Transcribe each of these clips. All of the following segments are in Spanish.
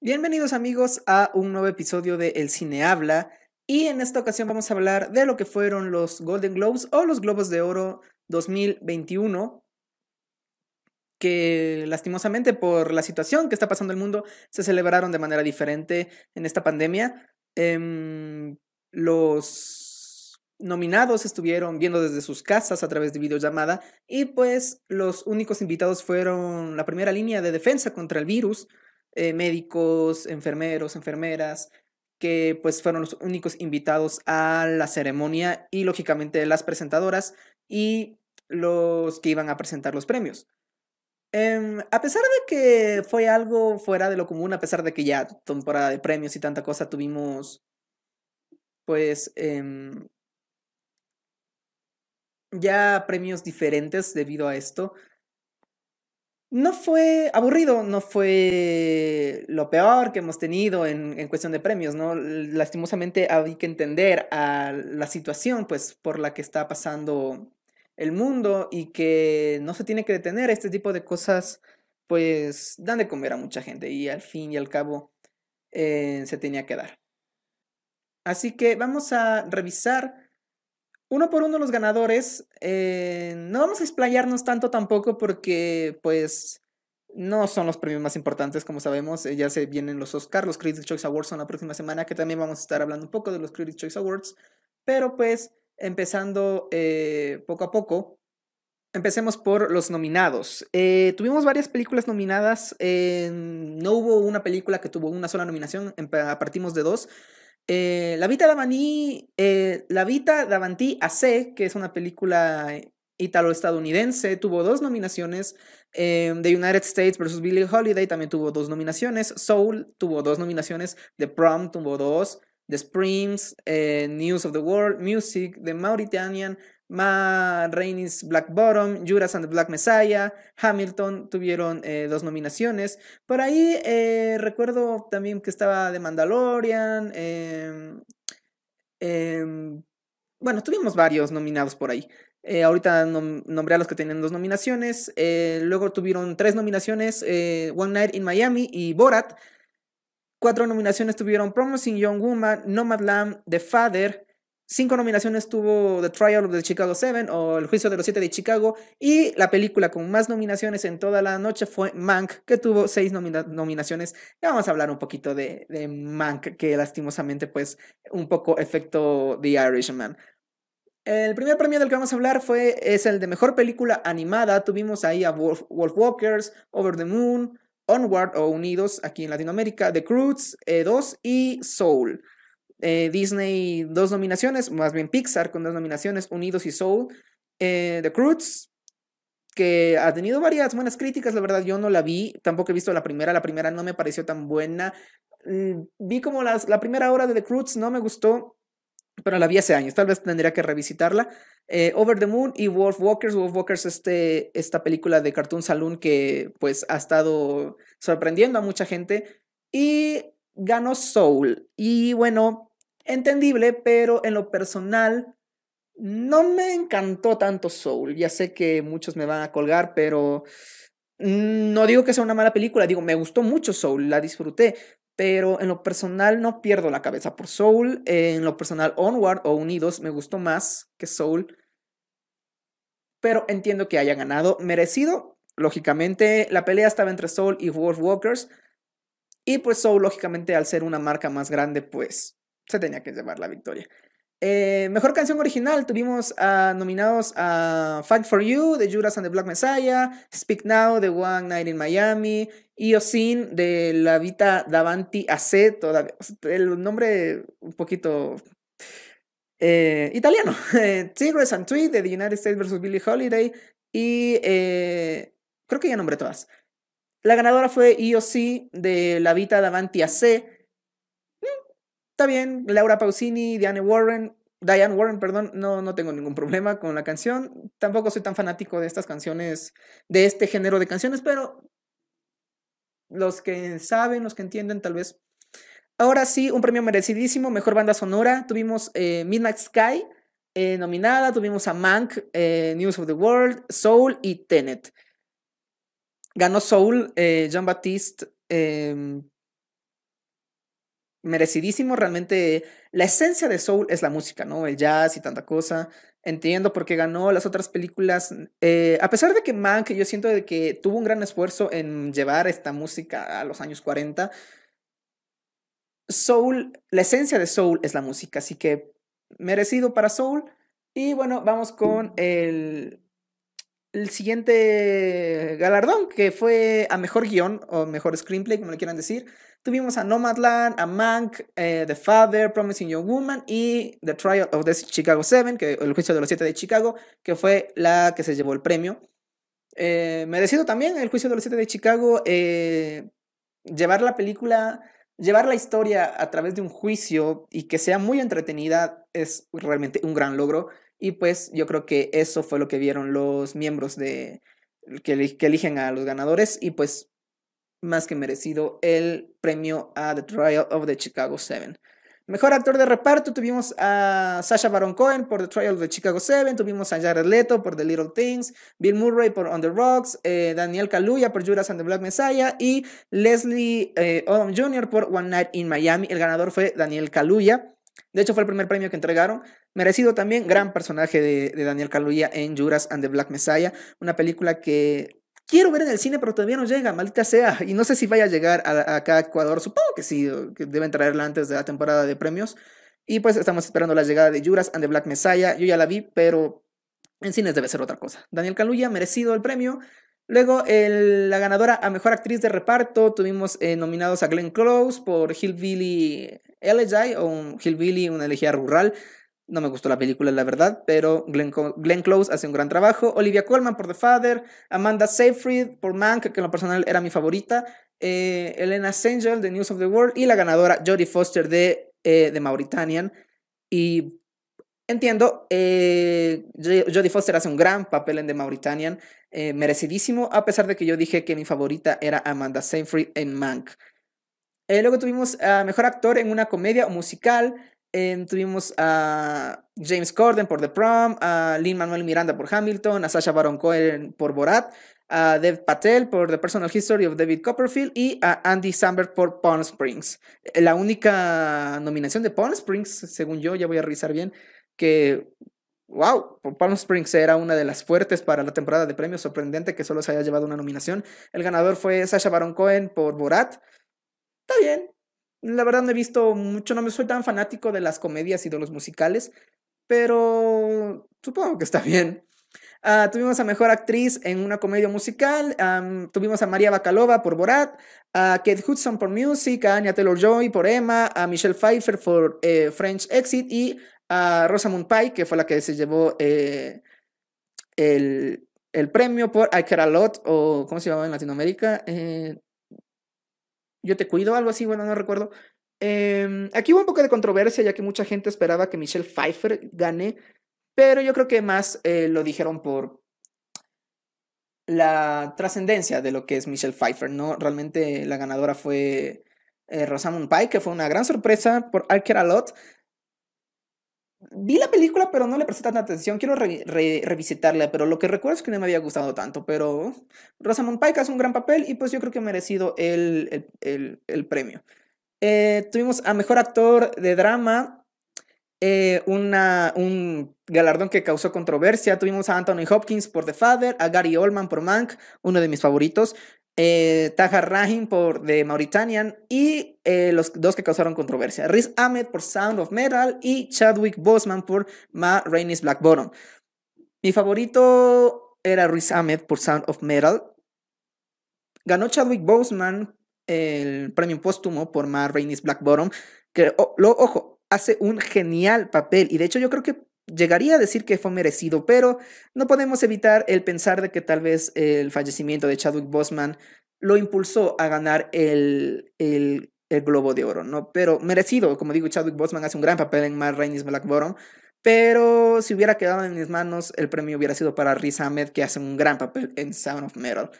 Bienvenidos amigos a un nuevo episodio de El Cine Habla y en esta ocasión vamos a hablar de lo que fueron los Golden Globes o los Globos de Oro 2021 que lastimosamente por la situación que está pasando el mundo se celebraron de manera diferente en esta pandemia. Em, los nominados estuvieron viendo desde sus casas a través de videollamada y pues los únicos invitados fueron la primera línea de defensa contra el virus, eh, médicos, enfermeros, enfermeras, que pues fueron los únicos invitados a la ceremonia y lógicamente las presentadoras y los que iban a presentar los premios. Em, a pesar de que fue algo fuera de lo común, a pesar de que ya temporada de premios y tanta cosa tuvimos, pues, em, ya premios diferentes debido a esto. No fue aburrido, no fue lo peor que hemos tenido en, en cuestión de premios, ¿no? Lastimosamente hay que entender a la situación, pues, por la que está pasando el mundo y que no se tiene que detener. Este tipo de cosas, pues, dan de comer a mucha gente y al fin y al cabo eh, se tenía que dar. Así que vamos a revisar uno por uno los ganadores. Eh, no vamos a explayarnos tanto tampoco porque, pues, no son los premios más importantes, como sabemos. Eh, ya se vienen los Oscars, los Critics' Choice Awards son la próxima semana, que también vamos a estar hablando un poco de los Critics' Choice Awards. Pero, pues, empezando eh, poco a poco. Empecemos por los nominados. Eh, tuvimos varias películas nominadas. no hubo una película que tuvo una sola nominación. Partimos de dos. Eh, la Vita Davanti, La Vita Davanti AC, que es una película italo-estadounidense, tuvo dos nominaciones. The United States vs. Billie Holiday también tuvo dos nominaciones. Soul tuvo dos nominaciones. The Prom tuvo dos. The Springs, eh, News of the World, Music, The Mauritanian, Ma Rainey's Black Bottom, Judas and the Black Messiah, Hamilton tuvieron eh, dos nominaciones. Por ahí eh, recuerdo también que estaba The Mandalorian. Em, em, bueno, tuvimos varios nominados por ahí. ahorita nombré a los que tenían dos nominaciones. luego tuvieron tres nominaciones: One Night in Miami y Borat. Cuatro nominaciones tuvieron Promising Young Woman, Nomadland, The Father. Cinco nominaciones tuvo The Trial of the Chicago Seven o El Juicio de los Siete de Chicago. Y la película con más nominaciones en toda la noche fue Mank, que tuvo seis nominaciones. Ya vamos a hablar un poquito de, Mank, que lastimosamente, pues, un poco efecto The Irishman. El primer premio del que vamos a hablar fue, es el de mejor película animada. Tuvimos ahí a Wolf, Walkers, Over the Moon, Onward o Unidos aquí en Latinoamérica, The Croods 2 eh, y Soul. Eh, Disney dos nominaciones, más bien Pixar con dos nominaciones, Unidos y Soul. Eh, The Croods, que ha tenido varias buenas críticas, la verdad yo no la vi, tampoco he visto la primera, la primera no me pareció tan buena. Mm, vi como las, la primera hora de The Croods, no me gustó, pero la vi hace años, tal vez tendría que revisitarla. Eh, Over the Moon y Wolf Walkers. Wolf Walkers, este, esta película de Cartoon Saloon que pues ha estado sorprendiendo a mucha gente. Y ganó Soul. Y bueno, entendible, pero en lo personal no me encantó tanto Soul. Ya sé que muchos me van a colgar, pero no digo que sea una mala película, digo, me gustó mucho Soul, la disfruté, pero en lo personal no pierdo la cabeza por Soul. En lo personal, Onward o Unidos me gustó más que Soul. Pero entiendo que haya ganado. Merecido. Lógicamente, la pelea estaba entre Soul y Wolf Walkers. Y pues Soul, lógicamente, al ser una marca más grande, pues se tenía que llevar la victoria. Eh, mejor canción original, tuvimos nominados a Fight for You de Judas and the Black Messiah, Speak Now de One Night in Miami, Iosin de La Vita Davanti AC, todavía, el nombre un poquito eh, italiano, Tigres and Tweet de The United States vs. Billie Holiday y eh, creo que ya nombré todas. La ganadora fue IOC de La Vita Davanti AC está bien, Laura Pausini, Diane Warren, Diane Warren, perdón, no, no tengo ningún problema con la canción. Tampoco soy tan fanático de estas canciones, de este género de canciones, pero los que saben, los que entienden, tal vez. Ahora sí, un premio merecidísimo, mejor banda sonora. Tuvimos eh, Midnight Sky eh, nominada, tuvimos a Mank, eh, News of the World, Soul y Tenet. Ganó Soul, Jean Baptiste. Merecidísimo. Realmente la esencia de Soul es la música, ¿no? El jazz y tanta cosa. Entiendo por qué ganó las otras películas. Eh, a pesar de que Mank, yo siento que tuvo un gran esfuerzo en llevar esta música a los años 40. Soul, la esencia de Soul es la música, así que merecido para Soul. Y bueno, vamos con el, el siguiente galardón, que fue a mejor guion o mejor screenplay, como le quieran decir. Tuvimos a Nomadland, a Mank, eh, The Father, Promising Young Woman y The Trial of the Chicago Seven, que, el juicio de los siete de Chicago, que fue la que se llevó el premio. Eh, merecido también el juicio de los siete de Chicago, eh, llevar la película, llevar la historia a través de un juicio y que sea muy entretenida es realmente un gran logro. Y pues yo creo que eso fue lo que vieron los miembros de que, eligen a los ganadores y pues más que merecido el premio a The Trial of the Chicago Seven. Mejor actor de reparto tuvimos a Sasha Baron Cohen por The Trial of the Chicago Seven, tuvimos a Jared Leto por The Little Things, Bill Murray por On the Rocks, eh, Daniel Kaluuya por Judas and the Black Messiah y Leslie eh, Odom Jr. por One Night in Miami. El ganador fue Daniel Kaluuya. De hecho, fue el primer premio que entregaron. Merecido también, gran personaje de, Daniel Kaluuya en Judas and the Black Messiah, una película que quiero ver en el cine, pero todavía no llega, maldita sea. Y no sé si vaya a llegar a, acá a Ecuador, supongo que sí, que deben traerla antes de la temporada de premios. Y pues estamos esperando la llegada de Juras and the Black Messiah. Yo ya la vi, pero en cines debe ser otra cosa. Daniel Kaluuya, merecido el premio. Luego, la ganadora a Mejor Actriz de Reparto, tuvimos eh, nominados a Glenn Close por Hillbilly Elegy, o Hillbilly, una elegía rural. No me gustó la película, la verdad, pero Glenn, Glenn, Close hace un gran trabajo. Olivia Colman por The Father, Amanda Seyfried por Mank, que en lo personal era mi favorita. Eh, Elena Sengel de News of the World y la ganadora Jodie Foster de, eh, de Mauritanian. Y entiendo, eh, Jodie Foster hace un gran papel en The Mauritanian, eh, merecidísimo, a pesar de que yo dije que mi favorita era Amanda Seyfried en Mank. luego tuvimos a Mejor Actor en una comedia o musical. Tuvimos a James Corden por The Prom, a Lin Manuel Miranda por Hamilton, a Sasha Baron Cohen por Borat, a Dev Patel por The Personal History of David Copperfield y a Andy Samberg por Palm Springs. Eh, la única nominación de Palm Springs, según yo, ya voy a revisar bien, que, wow, Palm Springs era una de las fuertes para la temporada de premios, sorprendente que solo se haya llevado una nominación. El ganador fue Sasha Baron Cohen por Borat. Está bien, la verdad no he visto mucho, no me soy tan fanático de las comedias y de los musicales, pero supongo que está bien. Uh, tuvimos a Mejor Actriz en una comedia musical, tuvimos a María Bacalova por Borat, a Kate Hudson por Music, a Anya Taylor-Joy por Emma, a Michelle Pfeiffer por eh, French Exit y a Rosamund Pike, que fue la que se llevó eh, el, el, premio por I Care A Lot, o ¿cómo se llamaba en Latinoamérica? Eh, yo te cuido, algo así, bueno, no recuerdo. Em, aquí hubo un poco de controversia, ya que mucha gente esperaba que Michelle Pfeiffer gane, pero yo creo que más eh, lo dijeron por la trascendencia de lo que es Michelle Pfeiffer, ¿no? Realmente la ganadora fue eh, Rosamund Pike, que fue una gran sorpresa por I Care A Lot. Vi la película, pero no le presté tanta atención. Quiero revisitarla, pero lo que recuerdo es que no me había gustado tanto. Pero Rosamund Pike hace un gran papel y pues yo creo que ha merecido el, el, premio. Eh, tuvimos a Mejor Actor de Drama, eh, una, un galardón que causó controversia. Tuvimos a Anthony Hopkins por The Father, a Gary Oldman por Mank, uno de mis favoritos eh, Tahar Rahim por The Mauritanian y eh, los dos que causaron controversia, Riz Ahmed por Sound of Metal y Chadwick Boseman por Ma Rainey's Black Bottom. Mi favorito era Riz Ahmed por Sound of Metal. Ganó Chadwick Boseman el premio póstumo por Ma Rainey's Black Bottom, que, lo, ojo, hace un genial papel y de hecho yo creo que llegaría a decir que fue merecido, pero no podemos evitar el pensar de que tal vez el fallecimiento de Chadwick Boseman lo impulsó a ganar el, el, Globo de Oro, ¿no? Pero merecido, como digo, Chadwick Boseman hace un gran papel en Matt Rainey's Black Bottom, pero si hubiera quedado en mis manos, el premio hubiera sido para Riz Ahmed, que hace un gran papel en Sound of Metal.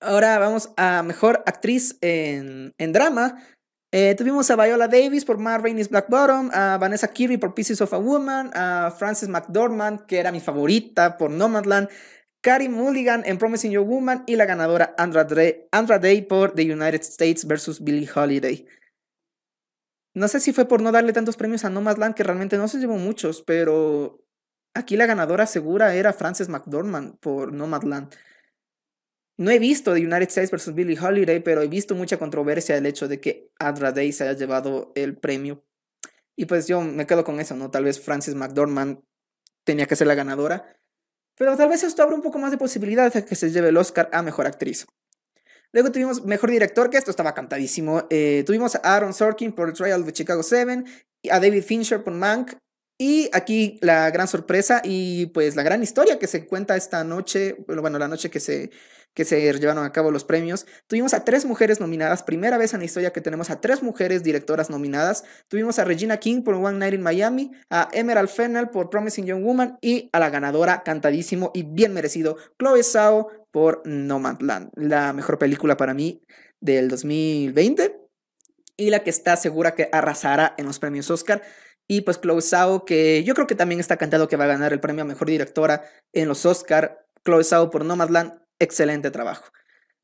Ahora vamos a Mejor Actriz en, en Drama. Eh, tuvimos a Viola Davis por Ma Rainey's Black Bottom, a Vanessa Kirby por Pieces of a Woman, a Frances McDormand, que era mi favorita por Nomadland, Carrie Mulligan en Promising Your Woman y la ganadora Andra, Day por The United States vs. Billie Holiday. no sé si fue por no darle tantos premios a Nomadland, que realmente no se llevó muchos, pero aquí la ganadora segura era Frances McDormand por Nomadland. No he visto The United States vs. Billie Holiday, pero he visto mucha controversia el hecho de que Adra Day se haya llevado el premio. Y pues yo me quedo con eso, ¿no? Tal vez Frances McDormand tenía que ser la ganadora. Pero tal vez esto abre un poco más de posibilidades de que se lleve el Oscar a Mejor Actriz. Luego tuvimos Mejor Director, que esto estaba cantadísimo. Eh, tuvimos a Aaron Sorkin por Trial of Chicago 7, a David Fincher por Mank, y aquí la gran sorpresa y pues la gran historia que se cuenta esta noche, bueno, la noche que se, que se llevaron a cabo los premios. Tuvimos a tres mujeres nominadas, primera vez en la historia que tenemos a tres mujeres directoras nominadas. Tuvimos a Regina King por One Night in Miami, a Emerald Fennell por Promising Young Woman y a la ganadora cantadísimo y bien merecido Chloe Zhao por Nomadland, la mejor película para mí del 2020 y la que está segura que arrasará en los premios Oscar. Y pues Chloe Zhao, que yo creo que también está cantado que va a ganar el premio a Mejor Directora en los Oscar. Chloe Zhao por Nomadland, excelente trabajo.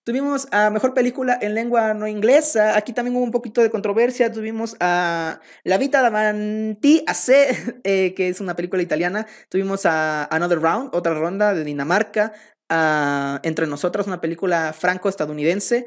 Tuvimos a Mejor Película en Lengua No Inglesa. Aquí también hubo un poquito de controversia. Tuvimos a La Vita davanti a C, eh, que es una película italiana. Tuvimos a Another Round, otra ronda de Dinamarca. A Entre Nosotras, una película franco-estadounidense.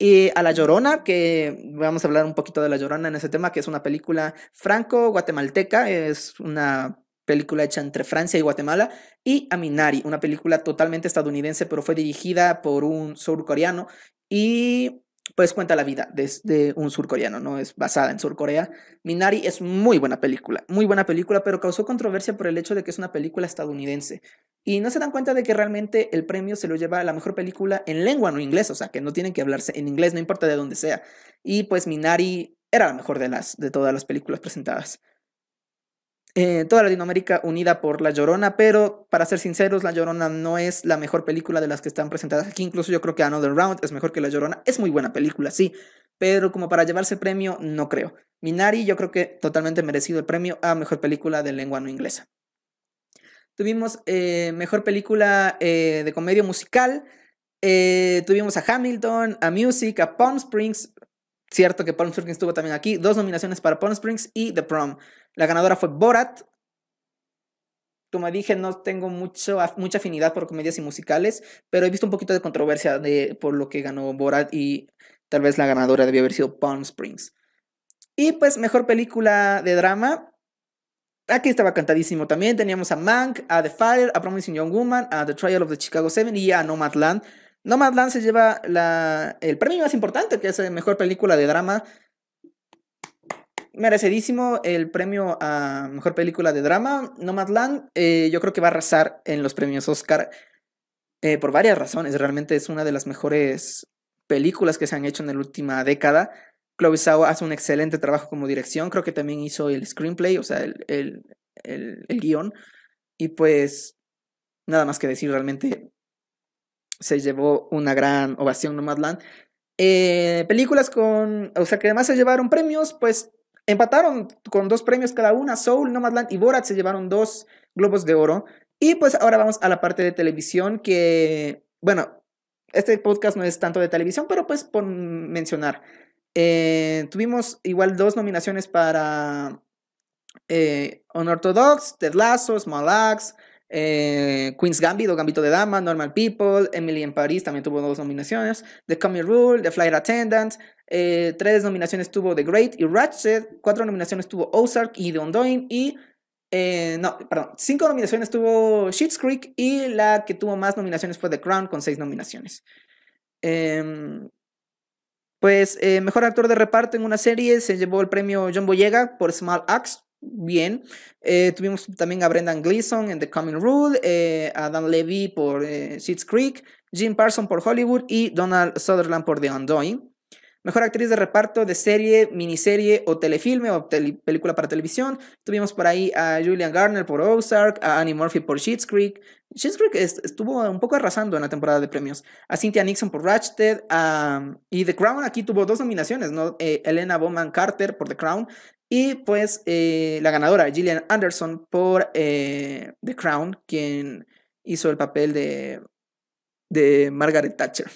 Y a La Llorona, que vamos a hablar un poquito de La Llorona en ese tema, que es una película franco-guatemalteca, es una película hecha entre Francia y Guatemala, y a Minari, una película totalmente estadounidense, pero fue dirigida por un surcoreano y pues cuenta la vida de, un surcoreano, no es basada en Surcorea. Minari es muy buena película, muy buena película, pero causó controversia por el hecho de que es una película estadounidense. Y no se dan cuenta de que realmente el premio se lo lleva a la mejor película en lengua no inglés, o sea, que no tienen que hablarse en inglés, no importa de dónde sea. Y pues Minari era la mejor de, las, de todas las películas presentadas. Eh, toda Latinoamérica unida por La Llorona, pero para ser sinceros, La Llorona no es la mejor película de las que están presentadas aquí. Incluso yo creo que Another Round es mejor que La Llorona. Es muy buena película, sí, pero como para llevarse premio, no creo. Minari, yo creo que totalmente merecido el premio a mejor película de lengua no inglesa. Tuvimos eh, mejor película eh, de comedia musical. tuvimos a Hamilton, a Music, a Palm Springs. Cierto que Palm Springs estuvo también aquí. Dos nominaciones para Palm Springs y The Prom. La ganadora fue Borat. Como dije, no tengo mucho, mucha afinidad por comedias y musicales, pero he visto un poquito de controversia de, por lo que ganó Borat y tal vez la ganadora debió haber sido Palm Springs. Y pues mejor película de drama. Aquí estaba cantadísimo también. Teníamos a Mank, a The Fire, a Promising Young Woman, a The Trial of the Chicago Seven y a Nomadland. Nomadland se lleva el premio más importante, que es la mejor película de drama merecidísimo el premio a mejor película de drama. Nomadland, eh, yo creo que va a arrasar en los premios Oscar eh, por varias razones. Realmente es una de las mejores películas que se han hecho en la última década. Chloe Zhao hace un excelente trabajo como dirección. Creo que también hizo el screenplay, o sea, el, el, el, guion. Y pues, nada más que decir, realmente se llevó una gran ovación Nomadland. Eh, películas con, o sea, que además se llevaron premios, pues Empataron con dos premios cada una. Soul, Nomadland y Borat se llevaron dos globos de oro. Y pues ahora vamos a la parte de televisión que, bueno, este podcast no es tanto de televisión, pero pues por mencionar. Eh, tuvimos igual dos nominaciones para eh, Unorthodox, Ted Lasso, Small Axe, eh, Queen's Gambit o Gambito de Dama, Normal People, Emily en París también tuvo dos nominaciones, The Coming Rule, The Flight Attendant, eh, tres nominaciones tuvo The Great y Ratchet, cuatro nominaciones tuvo Ozark y The Undoing y eh, no, perdón, cinco nominaciones tuvo Sheets Creek y la que tuvo más nominaciones fue The Crown con seis nominaciones. Em, pues mejor actor de reparto en una serie se llevó el premio John Boyega por Small Axe bien. Eh, tuvimos también a Brendan Gleeson en The Coming Rule, eh, a Dan Levy por eh, Creek, Jim Parson por Hollywood y Donald Sutherland por The Undoing. Mejor actriz de reparto de serie, miniserie o telefilme o película para televisión. Tuvimos por ahí a Julian Garner por Ozark, a Annie Murphy por Sheets Creek. Sheets Creek estuvo un poco arrasando en la temporada de premios. A Cynthia Nixon por Ratched. y The Crown aquí tuvo dos nominaciones, ¿no? Elena Bowman Carter por The Crown y pues eh, la ganadora, Gillian Anderson, por eh, The Crown, quien hizo el papel de, de Margaret Thatcher.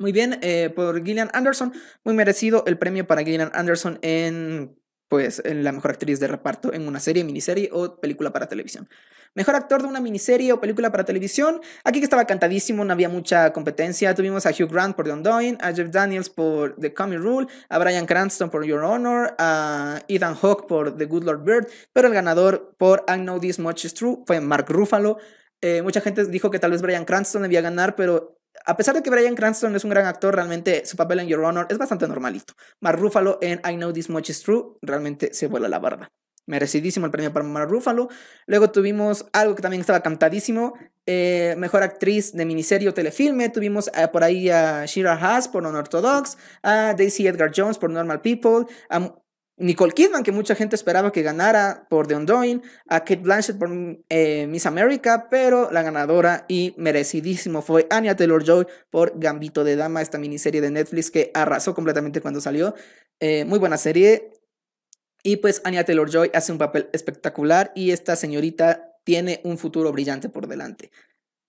Muy bien, eh, por Gillian Anderson, muy merecido el premio para Gillian Anderson en pues en la mejor actriz de reparto en una serie, miniserie o película para televisión. Mejor actor de una miniserie o película para televisión. Aquí que estaba cantadísimo, no había mucha competencia. Tuvimos a Hugh Grant por The Undoing, a Jeff Daniels por The Coming Rule, a Brian Cranston por Your Honor, a Ethan Hawke por The Good Lord Bird, pero el ganador por I Know This Much Is True fue Mark Ruffalo. Eh, mucha gente dijo que tal vez Brian Cranston debía ganar, pero a pesar de que Brian Cranston es un gran actor, realmente su papel en Your Honor es bastante normalito. Mark Ruffalo en I Know This Much Is True realmente se vuela la barba. Merecidísimo el premio para Mark Ruffalo. Luego tuvimos algo que también estaba cantadísimo, eh, mejor actriz de miniserie o telefilme. Tuvimos eh, por ahí a Shira Haas por Unorthodox, a Daisy Edgar Jones por Normal People, Nicole Kidman, que mucha gente esperaba que ganara por The Undoing, a Kate Blanchett por eh, Miss America, pero la ganadora y merecidísimo fue Anya Taylor-Joy por Gambito de Dama, esta miniserie de Netflix que arrasó completamente cuando salió. Eh, muy buena serie. Y pues Anya Taylor-Joy hace un papel espectacular y esta señorita tiene un futuro brillante por delante.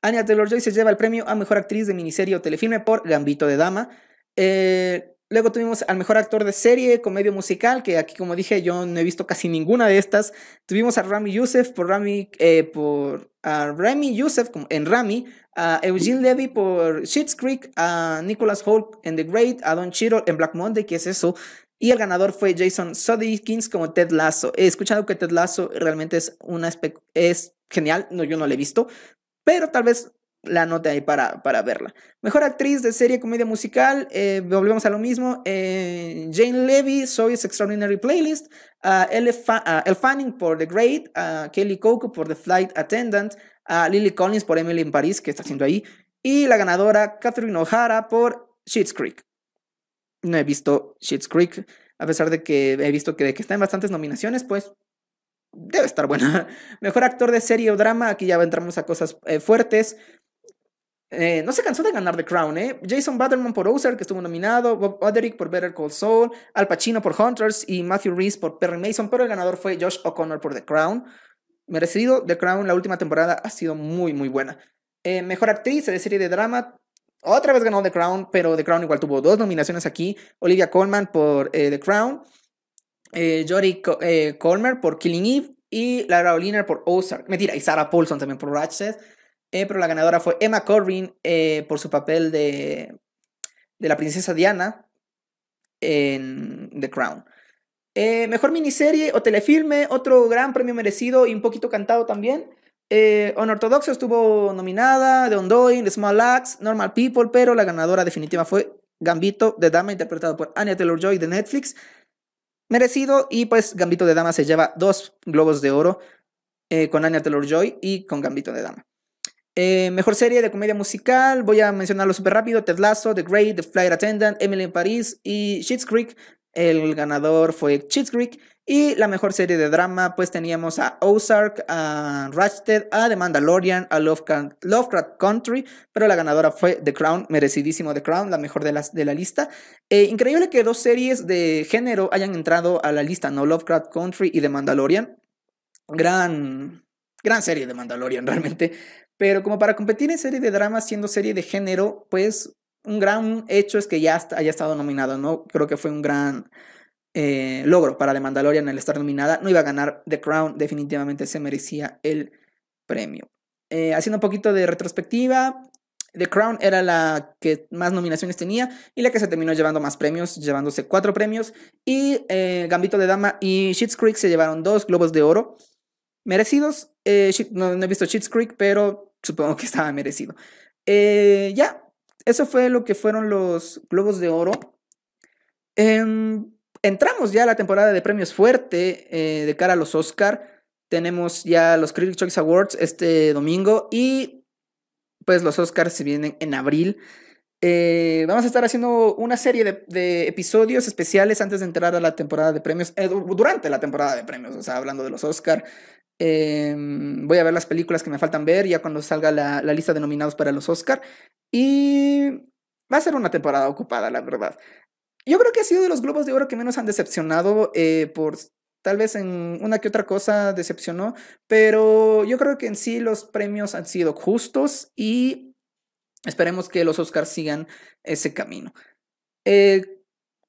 Anya Taylor-Joy se lleva el premio a Mejor Actriz de Miniserie o Telefilme por Gambito de Dama. Eh, Luego tuvimos al mejor actor de serie, comedia musical, que aquí, como dije, yo no he visto casi ninguna de estas. Tuvimos a Rami Youssef por Rami, eh, por Rami Youssef en Rami, a Eugene Levy por Schitt's Creek, a Nicholas Holt en The Great, a Don Cheadle en Black Monday, que es eso. Y el ganador fue Jason Sudeikis como Ted Lasso. He escuchado que Ted Lasso realmente es una es genial, no yo no lo he visto, pero tal vez la nota ahí para, para verla. Mejor actriz de serie comedia musical, eh, volvemos a lo mismo. Eh, Jane Levy, Soy's Extraordinary Playlist. Uh, Elle, Fanning por The Great. Kelly Coco por The Flight Attendant. Lily Collins por Emily in Paris, que está haciendo ahí. Y la ganadora, Catherine O'Hara por Sheets Creek. No he visto Sheets Creek, a pesar de que he visto que, que está en bastantes nominaciones, pues debe estar buena. Mejor actor de serie o drama, aquí ya entramos a cosas eh, fuertes. Eh, no se cansó de ganar The Crown, ¿eh? Jason Bateman por Ozark, que estuvo nominado, Bob Oderick por Better Call Saul, Al Pacino por Hunters y Matthew Reese por Perry Mason, pero el ganador fue Josh O'Connor por The Crown. Merecido, The Crown, la última temporada ha sido muy, muy buena. Eh, mejor actriz de serie de drama, otra vez ganó The Crown, pero The Crown igual tuvo dos nominaciones aquí. Olivia Colman por eh, The Crown, Jodie Colmer por Killing Eve y Lara Oliner por Ozark. Mentira, y Sarah Paulson también por Ratchet. Eh, pero la ganadora fue Emma Corrin eh, por su papel de, de, la princesa Diana en The Crown. Eh, mejor miniserie o telefilme, otro gran premio merecido y un poquito cantado también. Unorthodox estuvo nominada, The Undoing, The Small Axe, Normal People, pero la ganadora definitiva fue Gambito de Dama, interpretado por Anya Taylor-Joy de Netflix. Merecido y pues Gambito de Dama se lleva dos globos de oro con Anya Taylor-Joy y con Gambito de Dama. Eh, mejor serie de comedia musical, voy a mencionarlo súper rápido: Ted Lasso, The Great, The Flight Attendant, Emily in Paris y Schitt's Creek. El ganador fue Schitt's Creek. Y la mejor serie de drama, pues teníamos a Ozark, a Ratched, a The Mandalorian, a Lovecraft, Country, pero la ganadora fue The Crown, merecidísimo The Crown, la mejor de, las, de la lista. Eh, increíble que dos series de género hayan entrado a la lista, ¿no? Lovecraft Country y The Mandalorian. Gran, gran serie de Mandalorian, realmente. Pero como para competir en serie de drama siendo serie de género, pues un gran hecho es que ya haya estado nominado, ¿no? Creo que fue un gran eh, logro para The Mandalorian el estar nominada. No iba a ganar The Crown, definitivamente se merecía el premio. Eh, haciendo un poquito de retrospectiva, The Crown era la que más nominaciones tenía y la que se terminó llevando más premios, llevándose cuatro premios. Y eh, Gambito de Dama y Schitt's Creek se llevaron dos globos de oro merecidos. no, no, he visto Schitt's Creek, pero supongo que estaba merecido. Eh, ya, eso fue lo que fueron los Globos de Oro. Em, entramos ya a la temporada de premios fuerte eh, de cara a los Oscar. Tenemos ya los Critics' Choice Awards este domingo y pues los Oscars se vienen en abril. Eh, vamos a estar haciendo una serie de, episodios especiales antes de entrar a la temporada de premios, durante la temporada de premios, o sea, hablando de los Oscar, Em, voy a ver las películas que me faltan ver ya cuando salga la, lista de nominados para los Oscar. Y va a ser una temporada ocupada, la verdad. Yo creo que ha sido de los Globos de Oro que menos han decepcionado eh, por tal vez en una que otra cosa decepcionó, pero yo creo que en sí los premios han sido justos y Esperemos que los Oscars sigan ese camino. Eh,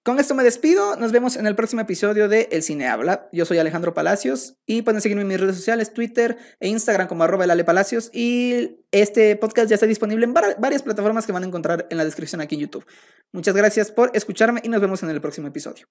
con esto me despido. Nos vemos en el próximo episodio de El Cine Habla. Yo soy Alejandro Palacios y pueden seguirme en mis redes sociales, Twitter e Instagram como arroba Palacios. Y este podcast ya está disponible en varias plataformas que van a encontrar en la descripción aquí en YouTube. Muchas gracias por escucharme y nos vemos en el próximo episodio.